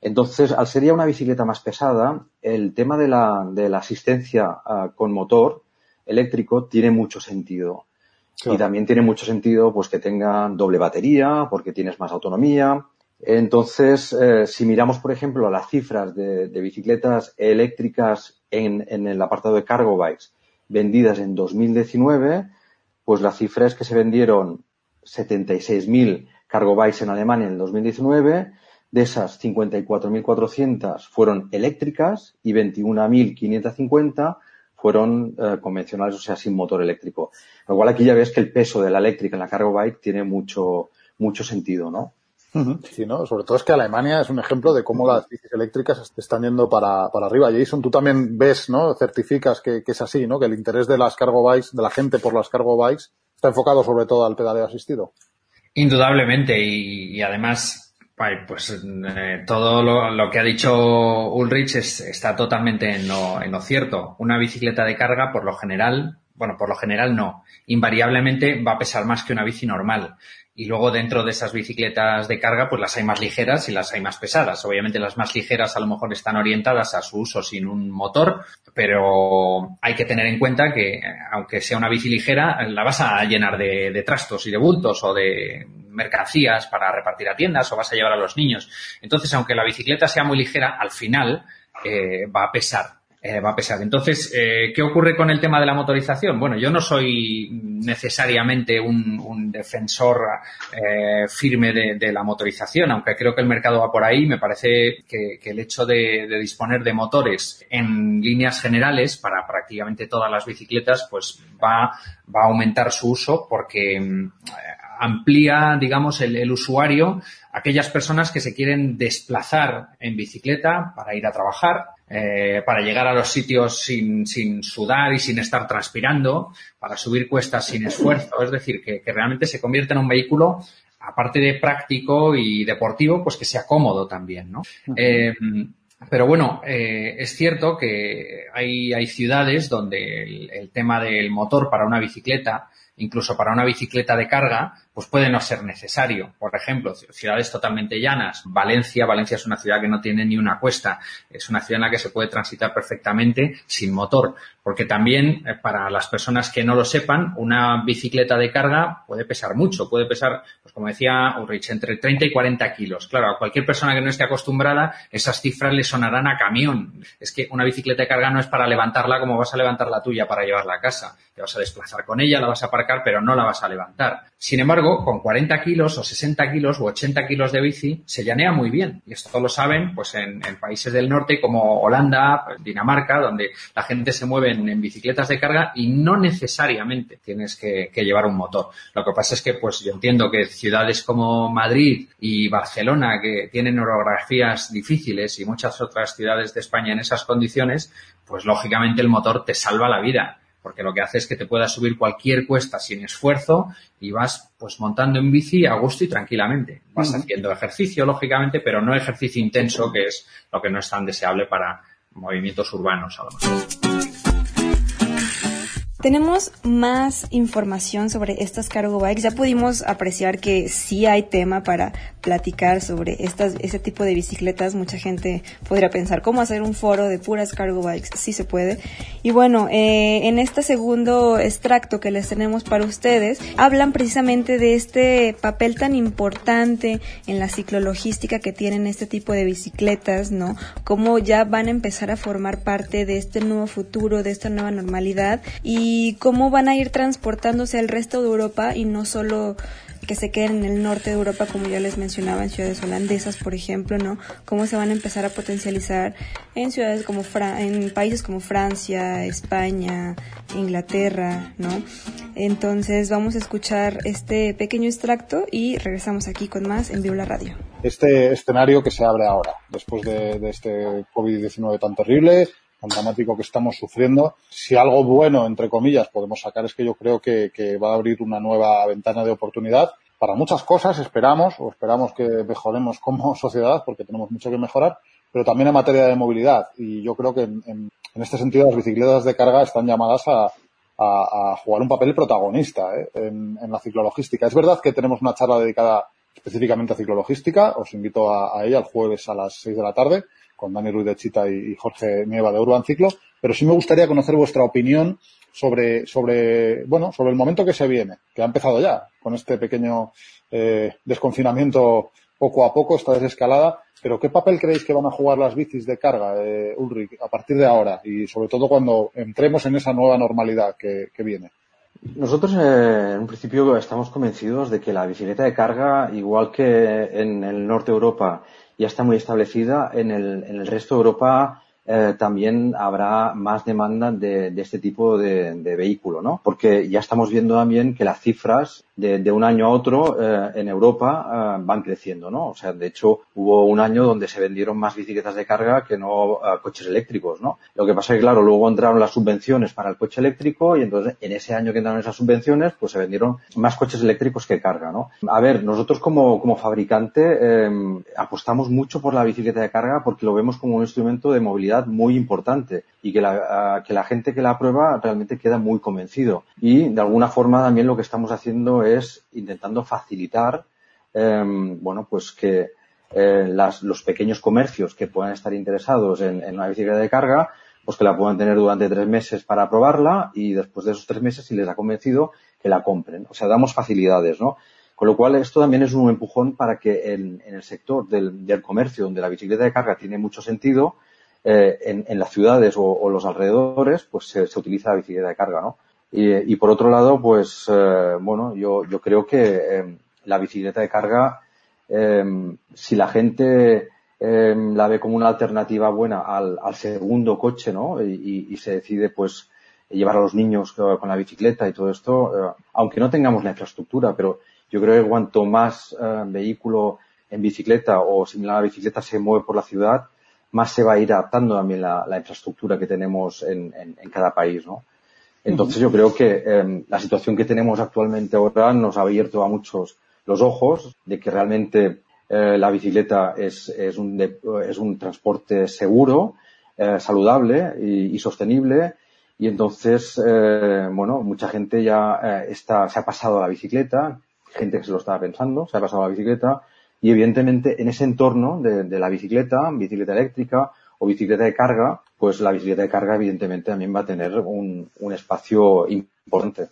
Entonces, al ser ya una bicicleta más pesada, el tema de la, de la asistencia ah, con motor, eléctrico tiene mucho sentido. Y también tiene mucho sentido pues que tenga doble batería, porque tienes más autonomía. Entonces, eh, si miramos, por ejemplo, las cifras de, bicicletas eléctricas en, en, el apartado de cargo bikes vendidas en 2019, pues la cifra es que se vendieron 76.000 cargo bikes en Alemania en el 2019. De esas, 54.400 fueron eléctricas y 21.550 fueron eh, convencionales, o sea, sin motor eléctrico. Igual aquí ya ves que el peso de la eléctrica en la cargo bike tiene mucho, mucho sentido, ¿no? Sí, ¿no? Sobre todo es que Alemania es un ejemplo de cómo las bicis eléctricas están yendo para, para arriba. Jason, tú también ves, ¿no? Certificas que, que, es así, ¿no? Que el interés de las cargo bikes, de la gente por las cargo bikes, está enfocado sobre todo al pedaleo asistido. Indudablemente, y, y además pues eh, todo lo, que ha dicho Ulrich está totalmente en lo, en lo, cierto. Una bicicleta de carga, por lo general, bueno, por lo general no, invariablemente va a pesar más que una bici normal. Y luego dentro de esas bicicletas de carga, pues las hay más ligeras y las hay más pesadas. Obviamente las más ligeras a lo mejor están orientadas a su uso sin un motor, pero hay que tener en cuenta que aunque sea una bici ligera, la vas a llenar de, de trastos y de bultos o de mercancías para repartir a tiendas o vas a llevar a los niños. Entonces, aunque la bicicleta sea muy ligera, al final eh, va a pesar eh, va a pesar. Entonces, eh, ¿qué ocurre con el tema de la motorización? Bueno, yo no soy necesariamente un, defensor firme de, la motorización, aunque creo que el mercado va por ahí. Me parece que, el hecho de, disponer de motores en líneas generales para prácticamente todas las bicicletas, pues va, va a aumentar su uso porque mm, amplía, digamos, el, el usuario aquellas personas que se quieren desplazar en bicicleta para ir a trabajar, eh, para llegar a los sitios sin, sin, sudar y sin estar transpirando, para subir cuestas sin esfuerzo. Es decir, que, realmente se convierte en un vehículo, aparte de práctico y deportivo, pues que sea cómodo también, ¿no? Eh, pero bueno, eh, es cierto que hay, hay ciudades donde el, tema del motor para una bicicleta, incluso para una bicicleta de carga, pues puede no ser necesario. Por ejemplo, ciudades totalmente llanas. Valencia, Valencia es una ciudad que no tiene ni una cuesta. Es una ciudad en la que se puede transitar perfectamente sin motor. Porque también, eh, para las personas que no lo sepan, una bicicleta de carga puede pesar mucho. Puede pesar, pues como decía Ulrich, entre 30 y 40 kilos. Claro, a cualquier persona que no esté acostumbrada, esas cifras le sonarán a camión. Es que una bicicleta de carga no es para levantarla como vas a levantar la tuya para llevarla a casa. Te vas a desplazar con ella, la vas a aparcar, pero no la vas a levantar. Sin embargo, con 40 kilos o 60 kilos o 80 kilos de bici se llanea muy bien. Y esto lo saben pues en, países del norte como Holanda, Dinamarca, donde la gente se mueve en, bicicletas de carga y no necesariamente tienes que, llevar un motor. Lo que pasa es que pues yo entiendo que ciudades como Madrid y Barcelona, que tienen orografías difíciles y muchas otras ciudades de España en esas condiciones, pues lógicamente el motor te salva la vida porque lo que hace es que te puedas subir cualquier cuesta sin esfuerzo y vas pues montando en bici a gusto y tranquilamente. Vas haciendo ejercicio, lógicamente, pero no ejercicio intenso, que es lo que no es tan deseable para movimientos urbanos a lo mejor. Tenemos más información sobre estas cargo bikes. Ya pudimos apreciar que sí hay tema para platicar sobre estas, este tipo de bicicletas. Mucha gente podría pensar cómo hacer un foro de puras cargo bikes. Sí se puede. Y bueno, eh, en este segundo extracto que les tenemos para ustedes, hablan precisamente de este papel tan importante en la ciclologística que tienen este tipo de bicicletas, ¿no? Cómo ya van a empezar a formar parte de este nuevo futuro, de esta nueva normalidad. Y y cómo van a ir transportándose al resto de Europa y no solo que se queden en el norte de Europa, como ya les mencionaba, en ciudades holandesas, por ejemplo, ¿no? Cómo se van a empezar a potencializar en ciudades como en países como Francia, España, Inglaterra, ¿no? Entonces vamos a escuchar este pequeño extracto y regresamos aquí con más en Viola Radio. Este escenario que se abre ahora, después de, de este COVID-19 tan terrible, tan dramático que estamos sufriendo. Si algo bueno, entre comillas, podemos sacar es que yo creo que, va a abrir una nueva ventana de oportunidad para muchas cosas, esperamos, o esperamos que mejoremos como sociedad, porque tenemos mucho que mejorar, pero también en materia de movilidad. Y yo creo que en, este sentido las bicicletas de carga están llamadas a, jugar un papel protagonista ¿eh? en, la ciclologística. Es verdad que tenemos una charla dedicada específicamente a ciclologística, os invito a, a ella el jueves a las seis de la tarde, con Dani Ruiz de Chita y, Jorge Nieva de Urban Ciclo, pero sí me gustaría conocer vuestra opinión sobre, sobre, bueno, sobre el momento que se viene, que ha empezado ya, con este pequeño eh, desconfinamiento poco a poco, esta desescalada, pero ¿qué papel creéis que van a jugar las bicis de carga, eh, Ulrich, a partir de ahora y sobre todo cuando entremos en esa nueva normalidad que, viene? Nosotros eh, en principio estamos convencidos de que la bicicleta de carga, igual que en el norte de Europa ya está muy establecida. En el, en el resto de Europa eh, también habrá más demanda de, de este tipo de, de, vehículo, ¿no? Porque ya estamos viendo también que las cifras de, un año a otro eh, en Europa eh, van creciendo, ¿no? O sea, de hecho, hubo un año donde se vendieron más bicicletas de carga que no coches eléctricos, ¿no? Lo que pasa es que, claro, luego entraron las subvenciones para el coche eléctrico y entonces en ese año que entraron esas subvenciones, pues se vendieron más coches eléctricos que carga, ¿no? A ver, nosotros como, como fabricante em, apostamos mucho por la bicicleta de carga porque lo vemos como un instrumento de movilidad muy importante y que la, que la gente que la prueba realmente queda muy convencido. Y de alguna forma también lo que estamos haciendo es intentando facilitar, em, bueno, pues que eh, los pequeños comercios que puedan estar interesados en, en, una bicicleta de carga, pues que la puedan tener durante tres meses para probarla y después de esos tres meses, si les ha convencido, que la compren. O sea, damos facilidades, ¿no? Con lo cual, esto también es un empujón para que en, en el sector del, del, comercio, donde la bicicleta de carga tiene mucho sentido, eh, en, las ciudades o, los alrededores, pues se, utiliza la bicicleta de carga, ¿no? Y, y por otro lado, pues, eh, bueno, yo, yo creo que eh, la bicicleta de carga, eh, si la gente eh, la ve como una alternativa buena al, al segundo coche, ¿no? Y, y, se decide, pues, llevar a los niños con la bicicleta y todo esto, aunque no tengamos la infraestructura, pero yo creo que cuanto más vehículo en bicicleta o similar a la bicicleta se mueve por la ciudad, más se va a ir adaptando también la, la infraestructura que tenemos en, en, en, cada país, ¿no? Entonces yo creo que eh, la situación que tenemos actualmente ahora nos ha abierto a muchos los ojos de que realmente eh, la bicicleta es, es, un, de, es un transporte seguro, eh, saludable y, y, sostenible y entonces, eh, bueno, mucha gente ya está, se ha pasado a la bicicleta, gente que se lo estaba pensando, se ha pasado a la bicicleta y evidentemente en ese entorno de, la bicicleta, bicicleta eléctrica o bicicleta de carga, pues la bicicleta de carga evidentemente también va a tener un, un espacio importante.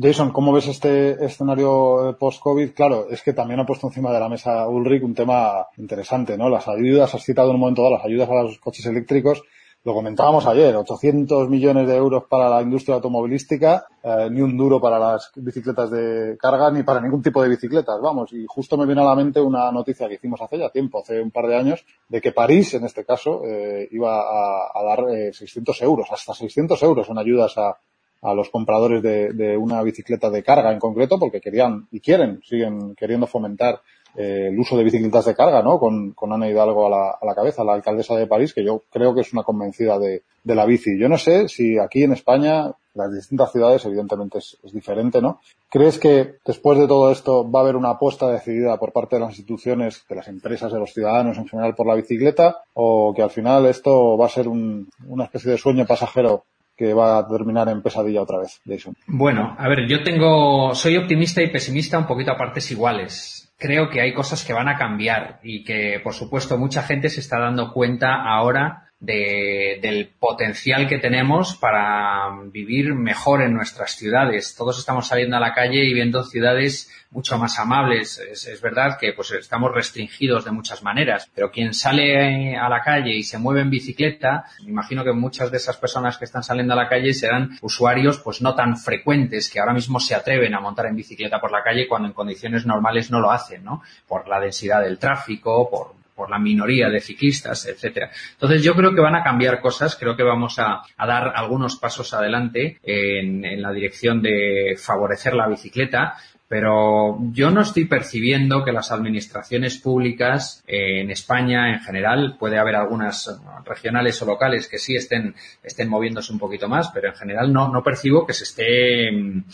Jason, ¿cómo ves este escenario post-COVID? Claro, es que también ha puesto encima de la mesa Ulrich un tema interesante, ¿no? Las ayudas, has citado en un momento dado las ayudas a los coches eléctricos lo comentábamos ayer, 800 millones de euros para la industria automovilística, eh, ni un duro para las bicicletas de carga, ni para ningún tipo de bicicletas, vamos. Y justo me viene a la mente una noticia que hicimos hace ya tiempo, hace un par de años, de que París, en este caso, eh, iba a, dar eh, 600 euros, hasta 600 euros en ayudas a, a los compradores de, de, una bicicleta de carga en concreto, porque querían y quieren, siguen queriendo fomentar eh, el uso de bicicletas de carga, ¿no? Con, con Ana Hidalgo a la, a la, cabeza, la alcaldesa de París, que yo creo que es una convencida de, la bici. Yo no sé si aquí en España, las distintas ciudades, evidentemente es, es, diferente, ¿no? ¿Crees que después de todo esto va a haber una apuesta decidida por parte de las instituciones, de las empresas, de los ciudadanos en general por la bicicleta? ¿O que al final esto va a ser un, una especie de sueño pasajero que va a terminar en pesadilla otra vez, Jason? Bueno, a ver, yo tengo, soy optimista y pesimista un poquito a partes iguales. Creo que hay cosas que van a cambiar y que, por supuesto, mucha gente se está dando cuenta ahora de, del potencial que tenemos para vivir mejor en nuestras ciudades. Todos estamos saliendo a la calle y viendo ciudades mucho más amables. Es, verdad que pues estamos restringidos de muchas maneras, pero quien sale a la calle y se mueve en bicicleta, me imagino que muchas de esas personas que están saliendo a la calle serán usuarios pues no tan frecuentes que ahora mismo se atreven a montar en bicicleta por la calle cuando en condiciones normales no lo hacen, ¿no? Por la densidad del tráfico, por por la minoría de ciclistas, etcétera. Entonces yo creo que van a cambiar cosas, creo que vamos a, dar algunos pasos adelante en, en, la dirección de favorecer la bicicleta, pero yo no estoy percibiendo que las administraciones públicas eh, en España en general, puede haber algunas regionales o locales que sí estén, estén moviéndose un poquito más, pero en general no, no percibo que se esté mm,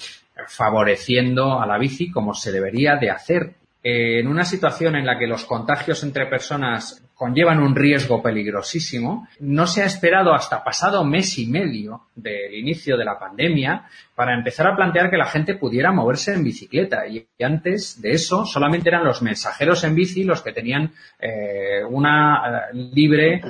favoreciendo a la bici como se debería de hacer eh, en una situación en la que los contagios entre personas conllevan un riesgo peligrosísimo, no se ha esperado hasta pasado mes y medio del inicio de la pandemia para empezar a plantear que la gente pudiera moverse en bicicleta. Y antes de eso solamente eran los mensajeros en bici los que tenían eh, una eh, libre,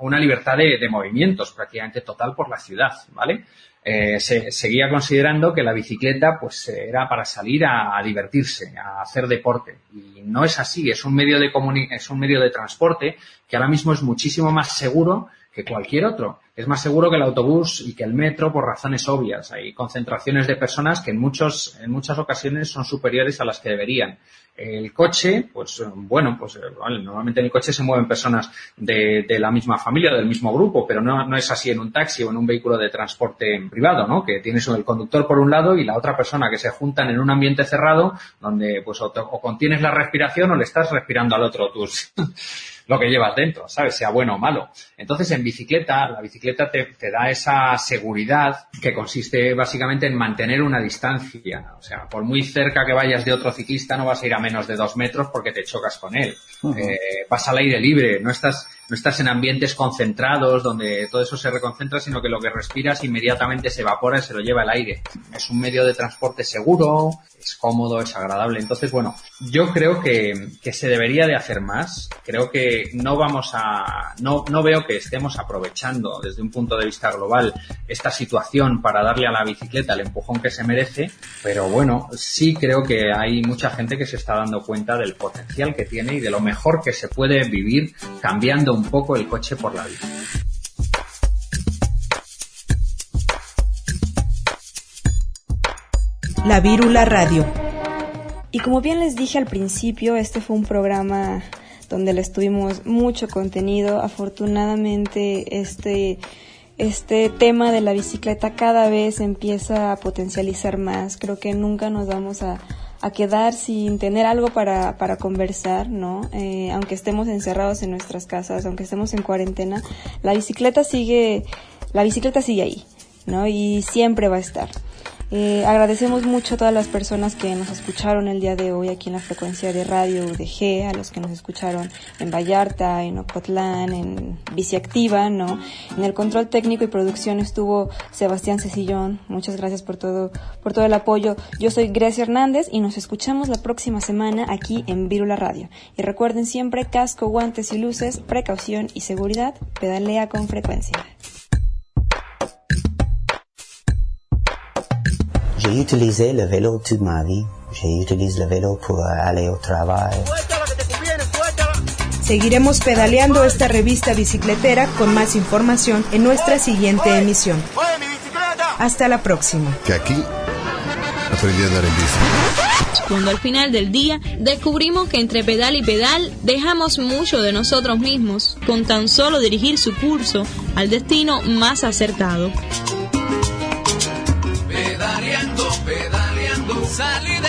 una libertad de movimientos prácticamente total por la ciudad, ¿vale? Eh, se seguía considerando que la bicicleta pues era para salir a, a, divertirse, a hacer deporte. Y no es así, es un medio de es un medio de transporte que ahora mismo es muchísimo más seguro que cualquier otro. Es más seguro que el autobús y que el metro por razones obvias. Hay concentraciones de personas que en muchos, en muchas ocasiones son superiores a las que deberían. El coche, pues bueno, pues vale, normalmente en el coche se mueven personas de, de la misma familia, del mismo grupo, pero no, no, es así en un taxi o en un vehículo de transporte privado, ¿no? Que tienes el conductor por un lado y la otra persona que se juntan en un ambiente cerrado donde pues o, te, o contienes la respiración o le estás respirando al otro tus lo que llevas dentro, ¿sabes? Sea bueno o malo. Entonces, en bicicleta, la bicicleta te, te, da esa seguridad que consiste básicamente en mantener una distancia. O sea, por muy cerca que vayas de otro ciclista, no vas a ir a menos de dos metros porque te chocas con él. Uh -huh. eh, vas al aire libre, no estás, no estás en ambientes concentrados donde todo eso se reconcentra, sino que lo que respiras inmediatamente se evapora y se lo lleva el aire. Es un medio de transporte seguro, es cómodo, es agradable. Entonces, bueno, yo creo que, que se debería de hacer más. Creo que no vamos a, no, no veo que estemos aprovechando desde un punto de vista global esta situación para darle a la bicicleta el empujón que se merece, pero bueno, sí creo que hay mucha gente que se está dando cuenta del potencial que tiene y de lo mejor que se puede vivir cambiando un poco el coche por la bici. La Vírula Radio. Y como bien les dije al principio, este fue un programa donde les tuvimos mucho contenido. Afortunadamente, este, este tema de la bicicleta cada vez empieza a potencializar más. Creo que nunca nos vamos a, a quedar sin tener algo para, para conversar, ¿no? Eh, aunque estemos encerrados en nuestras casas, aunque estemos en cuarentena, la bicicleta sigue, la bicicleta sigue ahí, ¿no? Y siempre va a estar. Eh, agradecemos mucho a todas las personas que nos escucharon el día de hoy aquí en la frecuencia de radio UDG, a los que nos escucharon en Vallarta, en Ocotlán, en Biciactiva, ¿no? En el control técnico y producción estuvo Sebastián Cecillón. Muchas gracias por todo, por todo el apoyo. Yo soy Grecia Hernández y nos escuchamos la próxima semana aquí en Virula Radio. Y recuerden siempre casco, guantes y luces, precaución y seguridad. Pedalea con frecuencia. J'ai utilisé le vélo toute ma vie. J'ai utilisé le vélo pour aller au travail. Seguiremos pedaleando esta revista bicicletera con más información en nuestra siguiente emisión. Hasta la próxima. Que aquí aprendí a andar en bici. Cuando al final del día descubrimos que entre pedal y pedal dejamos mucho de nosotros mismos con tan solo dirigir su curso al destino más acertado. Pedaleando,